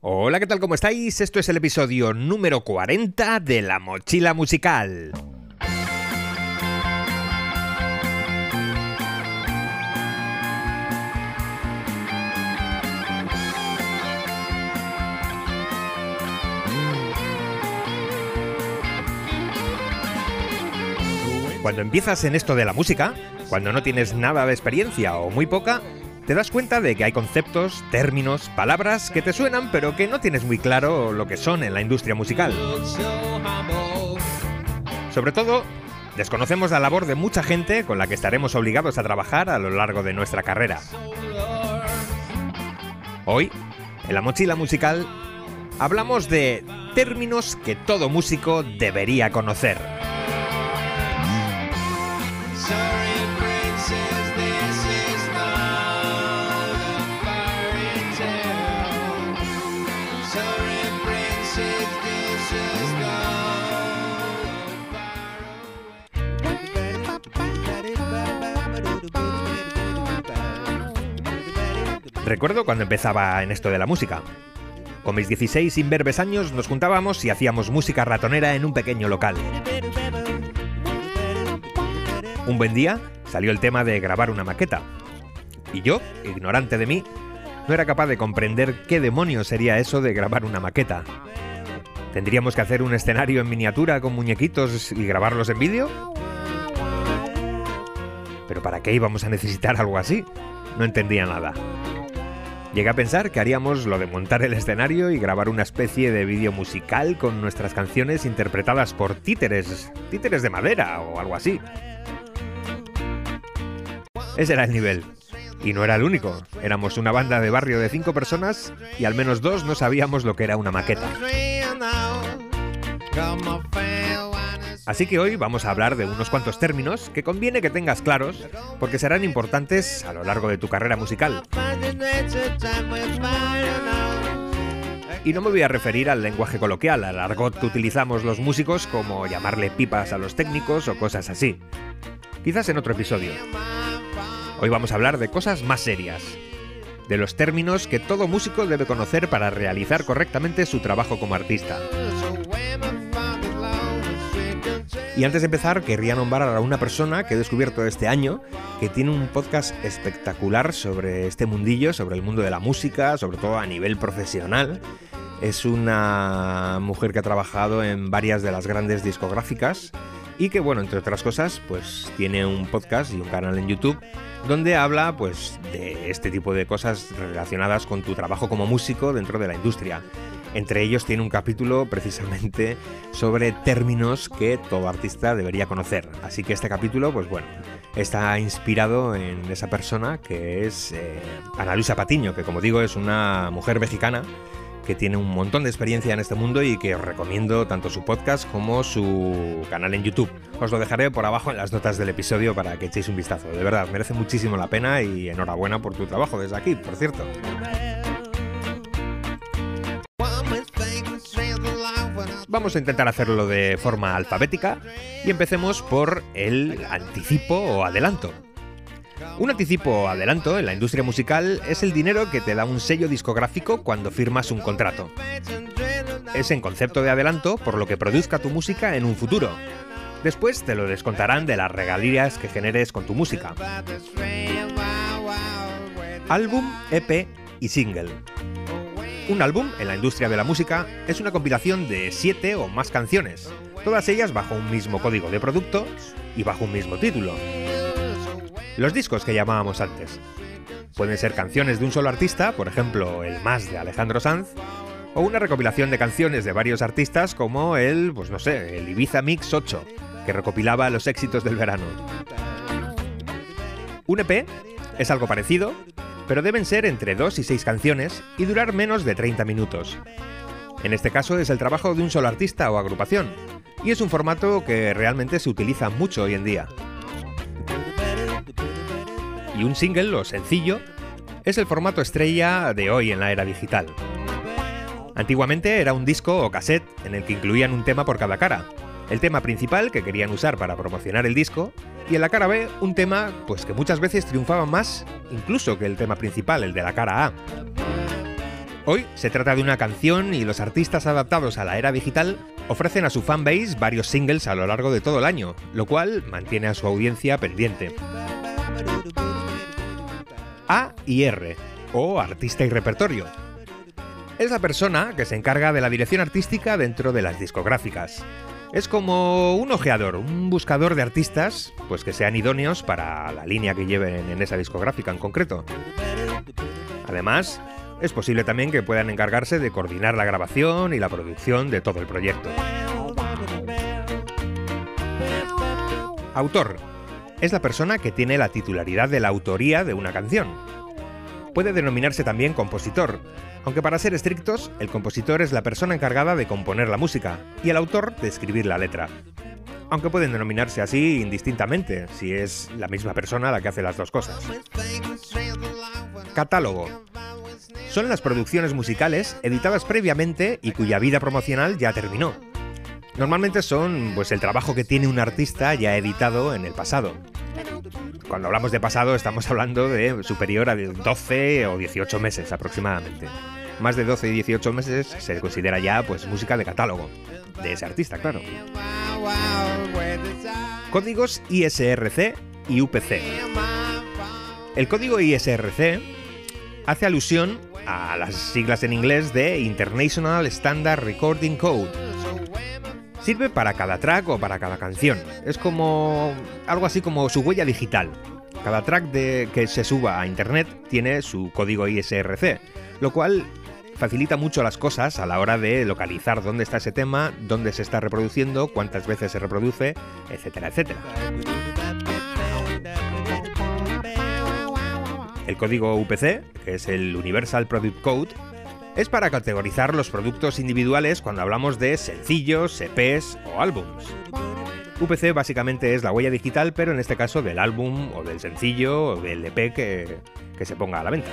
Hola, ¿qué tal? ¿Cómo estáis? Esto es el episodio número 40 de La Mochila Musical. Cuando empiezas en esto de la música, cuando no tienes nada de experiencia o muy poca, te das cuenta de que hay conceptos, términos, palabras que te suenan pero que no tienes muy claro lo que son en la industria musical. Sobre todo, desconocemos la labor de mucha gente con la que estaremos obligados a trabajar a lo largo de nuestra carrera. Hoy, en la mochila musical, hablamos de términos que todo músico debería conocer. Recuerdo cuando empezaba en esto de la música. Con mis 16 imberbes años nos juntábamos y hacíamos música ratonera en un pequeño local. Un buen día salió el tema de grabar una maqueta. Y yo, ignorante de mí, no era capaz de comprender qué demonios sería eso de grabar una maqueta. ¿Tendríamos que hacer un escenario en miniatura con muñequitos y grabarlos en vídeo? ¿Pero para qué íbamos a necesitar algo así? No entendía nada. Llegué a pensar que haríamos lo de montar el escenario y grabar una especie de vídeo musical con nuestras canciones interpretadas por títeres, títeres de madera o algo así. Ese era el nivel. Y no era el único. Éramos una banda de barrio de cinco personas y al menos dos no sabíamos lo que era una maqueta. Así que hoy vamos a hablar de unos cuantos términos que conviene que tengas claros porque serán importantes a lo largo de tu carrera musical. Y no me voy a referir al lenguaje coloquial, al argot que utilizamos los músicos como llamarle pipas a los técnicos o cosas así. Quizás en otro episodio. Hoy vamos a hablar de cosas más serias, de los términos que todo músico debe conocer para realizar correctamente su trabajo como artista. Y antes de empezar, querría nombrar a una persona que he descubierto este año, que tiene un podcast espectacular sobre este mundillo, sobre el mundo de la música, sobre todo a nivel profesional. Es una mujer que ha trabajado en varias de las grandes discográficas y que, bueno, entre otras cosas, pues tiene un podcast y un canal en YouTube donde habla pues de este tipo de cosas relacionadas con tu trabajo como músico dentro de la industria. Entre ellos tiene un capítulo precisamente sobre términos que todo artista debería conocer. Así que este capítulo, pues bueno, está inspirado en esa persona que es eh, Ana Luisa Patiño, que como digo es una mujer mexicana que tiene un montón de experiencia en este mundo y que os recomiendo tanto su podcast como su canal en YouTube. Os lo dejaré por abajo en las notas del episodio para que echéis un vistazo. De verdad, merece muchísimo la pena y enhorabuena por tu trabajo desde aquí, por cierto. Vamos a intentar hacerlo de forma alfabética y empecemos por el anticipo o adelanto. Un anticipo o adelanto en la industria musical es el dinero que te da un sello discográfico cuando firmas un contrato. Es en concepto de adelanto por lo que produzca tu música en un futuro. Después te lo descontarán de las regalías que generes con tu música. Álbum, EP y single. Un álbum en la industria de la música es una compilación de siete o más canciones, todas ellas bajo un mismo código de producto y bajo un mismo título. Los discos que llamábamos antes. Pueden ser canciones de un solo artista, por ejemplo, el Más de Alejandro Sanz, o una recopilación de canciones de varios artistas como el, pues no sé, el Ibiza Mix 8, que recopilaba los éxitos del verano. Un EP es algo parecido, pero deben ser entre 2 y 6 canciones y durar menos de 30 minutos. En este caso es el trabajo de un solo artista o agrupación, y es un formato que realmente se utiliza mucho hoy en día y un single o sencillo es el formato estrella de hoy en la era digital. Antiguamente era un disco o cassette en el que incluían un tema por cada cara. El tema principal que querían usar para promocionar el disco y en la cara B un tema pues que muchas veces triunfaba más incluso que el tema principal, el de la cara A. Hoy se trata de una canción y los artistas adaptados a la era digital ofrecen a su fanbase varios singles a lo largo de todo el año, lo cual mantiene a su audiencia pendiente. A y R, o artista y repertorio. Es la persona que se encarga de la dirección artística dentro de las discográficas. Es como un ojeador, un buscador de artistas, pues que sean idóneos para la línea que lleven en esa discográfica en concreto. Además, es posible también que puedan encargarse de coordinar la grabación y la producción de todo el proyecto. Autor. Es la persona que tiene la titularidad de la autoría de una canción. Puede denominarse también compositor, aunque para ser estrictos, el compositor es la persona encargada de componer la música y el autor de escribir la letra. Aunque pueden denominarse así indistintamente, si es la misma persona la que hace las dos cosas. Catálogo son las producciones musicales editadas previamente y cuya vida promocional ya terminó. Normalmente son pues el trabajo que tiene un artista ya editado en el pasado. Cuando hablamos de pasado estamos hablando de superior a 12 o 18 meses aproximadamente. Más de 12 y 18 meses se considera ya pues música de catálogo de ese artista, claro. Códigos ISRC y UPC. El código ISRC hace alusión a las siglas en inglés de International Standard Recording Code. Sirve para cada track o para cada canción. Es como algo así como su huella digital. Cada track de, que se suba a internet tiene su código ISRC, lo cual facilita mucho las cosas a la hora de localizar dónde está ese tema, dónde se está reproduciendo, cuántas veces se reproduce, etcétera, etcétera. El código UPC, que es el Universal Product Code, es para categorizar los productos individuales cuando hablamos de sencillos, EPs o álbums. UPC básicamente es la huella digital, pero en este caso del álbum o del sencillo o del EP que, que se ponga a la venta.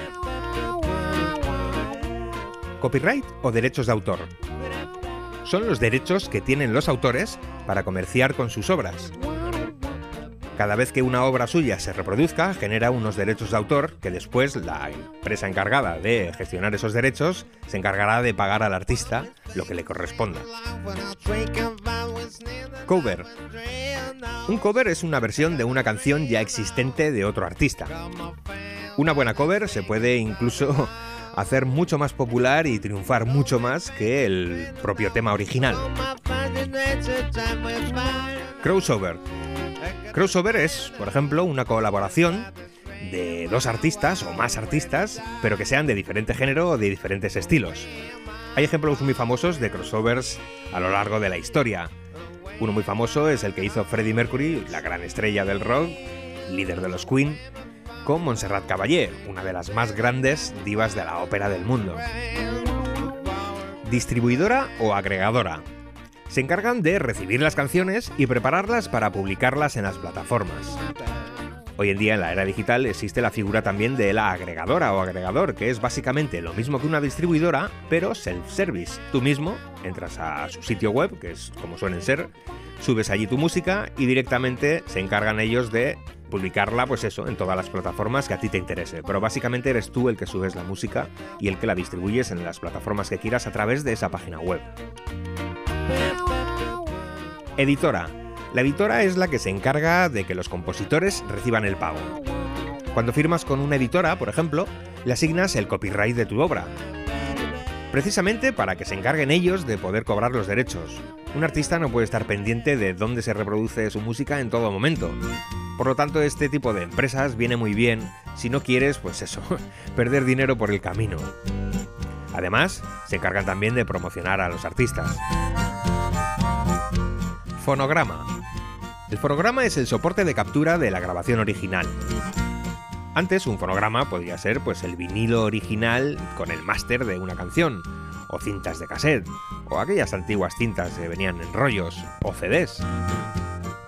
Copyright o derechos de autor. Son los derechos que tienen los autores para comerciar con sus obras. Cada vez que una obra suya se reproduzca, genera unos derechos de autor que después la empresa encargada de gestionar esos derechos se encargará de pagar al artista lo que le corresponda. Cover. Un cover es una versión de una canción ya existente de otro artista. Una buena cover se puede incluso hacer mucho más popular y triunfar mucho más que el propio tema original. Crossover Crossover es, por ejemplo, una colaboración de dos artistas o más artistas, pero que sean de diferente género o de diferentes estilos. Hay ejemplos muy famosos de crossovers a lo largo de la historia. Uno muy famoso es el que hizo Freddie Mercury, la gran estrella del rock, líder de los Queen, con Montserrat Caballé, una de las más grandes divas de la ópera del mundo. Distribuidora o agregadora se encargan de recibir las canciones y prepararlas para publicarlas en las plataformas. Hoy en día en la era digital existe la figura también de la agregadora o agregador, que es básicamente lo mismo que una distribuidora, pero self-service. Tú mismo entras a su sitio web, que es como suelen ser, subes allí tu música y directamente se encargan ellos de publicarla, pues eso, en todas las plataformas que a ti te interese. Pero básicamente eres tú el que subes la música y el que la distribuyes en las plataformas que quieras a través de esa página web. Editora. La editora es la que se encarga de que los compositores reciban el pago. Cuando firmas con una editora, por ejemplo, le asignas el copyright de tu obra. Precisamente para que se encarguen ellos de poder cobrar los derechos. Un artista no puede estar pendiente de dónde se reproduce su música en todo momento. Por lo tanto, este tipo de empresas viene muy bien si no quieres, pues eso, perder dinero por el camino. Además, se encargan también de promocionar a los artistas. Fonograma. El fonograma es el soporte de captura de la grabación original. Antes un fonograma podía ser pues el vinilo original con el máster de una canción, o cintas de cassette, o aquellas antiguas cintas que venían en rollos, o CDs.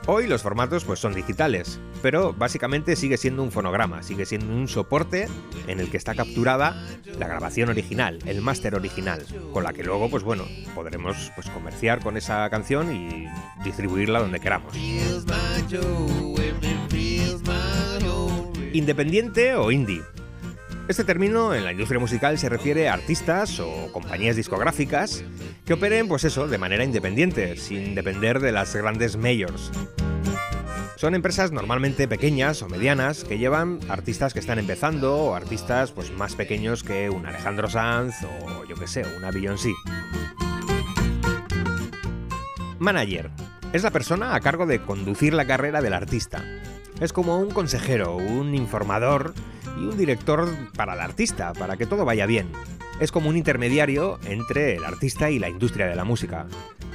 Hoy los formatos pues son digitales, pero básicamente sigue siendo un fonograma, sigue siendo un soporte en el que está capturada la grabación original, el máster original, con la que luego pues bueno, podremos pues comerciar con esa canción y distribuirla donde queramos. Independiente o indie. Este término en la industria musical se refiere a artistas o compañías discográficas que operen, pues eso, de manera independiente, sin depender de las grandes majors. Son empresas normalmente pequeñas o medianas que llevan artistas que están empezando o artistas pues más pequeños que un Alejandro Sanz o yo que sé, una Beyoncé. Manager. Es la persona a cargo de conducir la carrera del artista. Es como un consejero, un informador y un director para el artista, para que todo vaya bien. Es como un intermediario entre el artista y la industria de la música.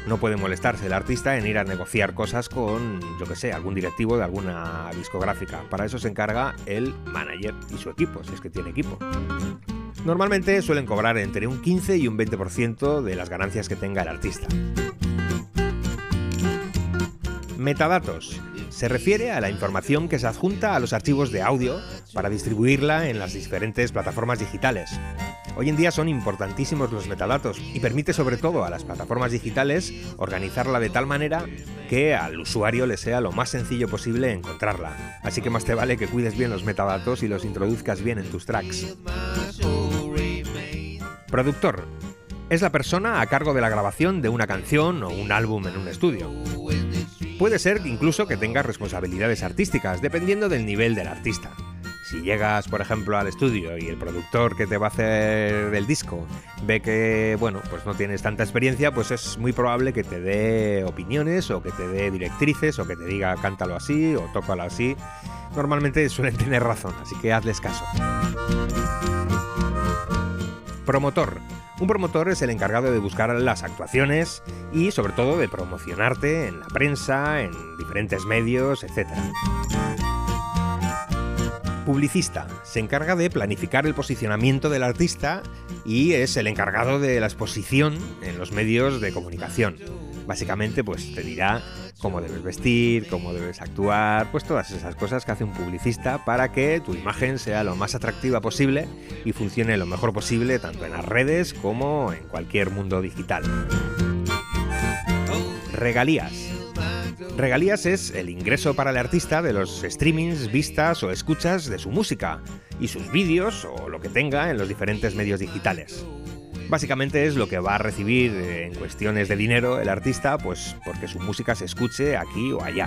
No puede molestarse el artista en ir a negociar cosas con, yo que sé, algún directivo de alguna discográfica. Para eso se encarga el manager y su equipo, si es que tiene equipo. Normalmente suelen cobrar entre un 15 y un 20% de las ganancias que tenga el artista. Metadatos. Se refiere a la información que se adjunta a los archivos de audio para distribuirla en las diferentes plataformas digitales. Hoy en día son importantísimos los metadatos y permite sobre todo a las plataformas digitales organizarla de tal manera que al usuario le sea lo más sencillo posible encontrarla. Así que más te vale que cuides bien los metadatos y los introduzcas bien en tus tracks. Productor. Es la persona a cargo de la grabación de una canción o un álbum en un estudio. Puede ser incluso que tengas responsabilidades artísticas, dependiendo del nivel del artista. Si llegas, por ejemplo, al estudio y el productor que te va a hacer el disco ve que, bueno, pues no tienes tanta experiencia, pues es muy probable que te dé opiniones o que te dé directrices o que te diga cántalo así o tócalo así. Normalmente suelen tener razón, así que hazles caso. Promotor. Un promotor es el encargado de buscar las actuaciones y sobre todo de promocionarte en la prensa, en diferentes medios, etc. Publicista. Se encarga de planificar el posicionamiento del artista y es el encargado de la exposición en los medios de comunicación. Básicamente, pues te dirá cómo debes vestir, cómo debes actuar, pues todas esas cosas que hace un publicista para que tu imagen sea lo más atractiva posible y funcione lo mejor posible tanto en las redes como en cualquier mundo digital. Regalías. Regalías es el ingreso para el artista de los streamings, vistas o escuchas de su música y sus vídeos o lo que tenga en los diferentes medios digitales. Básicamente es lo que va a recibir eh, en cuestiones de dinero el artista, pues porque su música se escuche aquí o allá.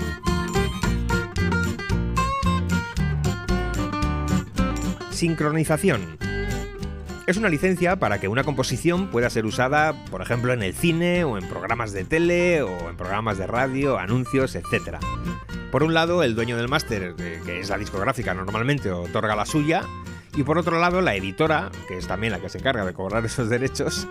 Sincronización. Es una licencia para que una composición pueda ser usada, por ejemplo, en el cine o en programas de tele o en programas de radio, anuncios, etc. Por un lado, el dueño del máster, eh, que es la discográfica normalmente, otorga la suya, y por otro lado, la editora, que es también la que se encarga de cobrar esos derechos,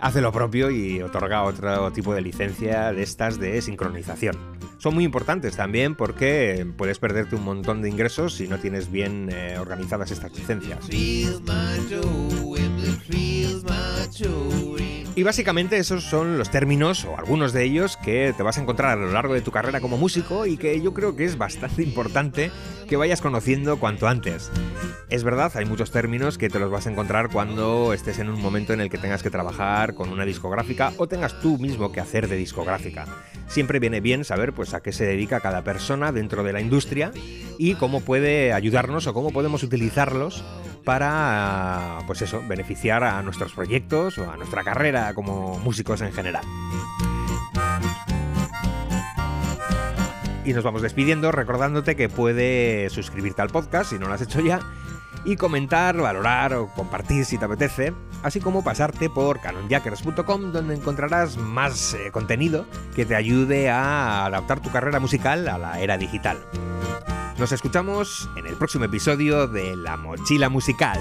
hace lo propio y otorga otro tipo de licencia de estas de sincronización. Son muy importantes también porque puedes perderte un montón de ingresos si no tienes bien eh, organizadas estas licencias. Y básicamente esos son los términos, o algunos de ellos, que te vas a encontrar a lo largo de tu carrera como músico y que yo creo que es bastante importante que vayas conociendo cuanto antes. Es verdad, hay muchos términos que te los vas a encontrar cuando estés en un momento en el que tengas que trabajar con una discográfica o tengas tú mismo que hacer de discográfica. Siempre viene bien saber pues a qué se dedica cada persona dentro de la industria y cómo puede ayudarnos o cómo podemos utilizarlos para, pues eso, beneficiar a nuestros proyectos o a nuestra carrera como músicos en general. Y nos vamos despidiendo recordándote que puedes suscribirte al podcast si no lo has hecho ya y comentar, valorar o compartir si te apetece, así como pasarte por canonjackers.com donde encontrarás más eh, contenido que te ayude a adaptar tu carrera musical a la era digital. Nos escuchamos en el próximo episodio de La Mochila Musical.